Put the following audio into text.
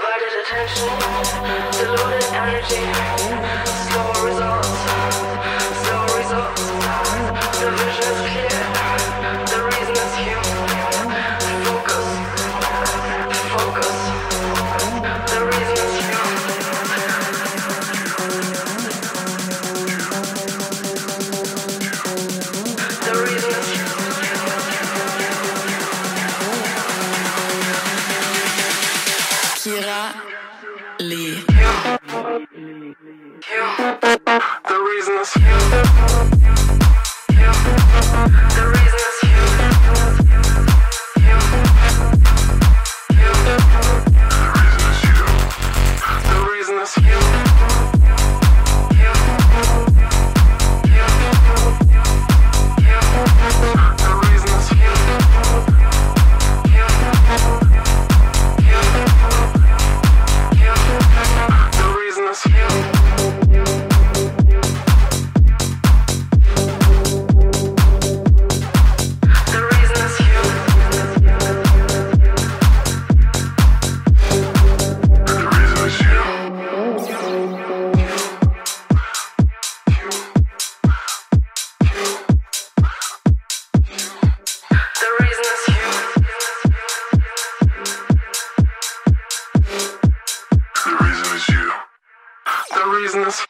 divided attention, diluted energy, slow results. Kira Lee. The reason is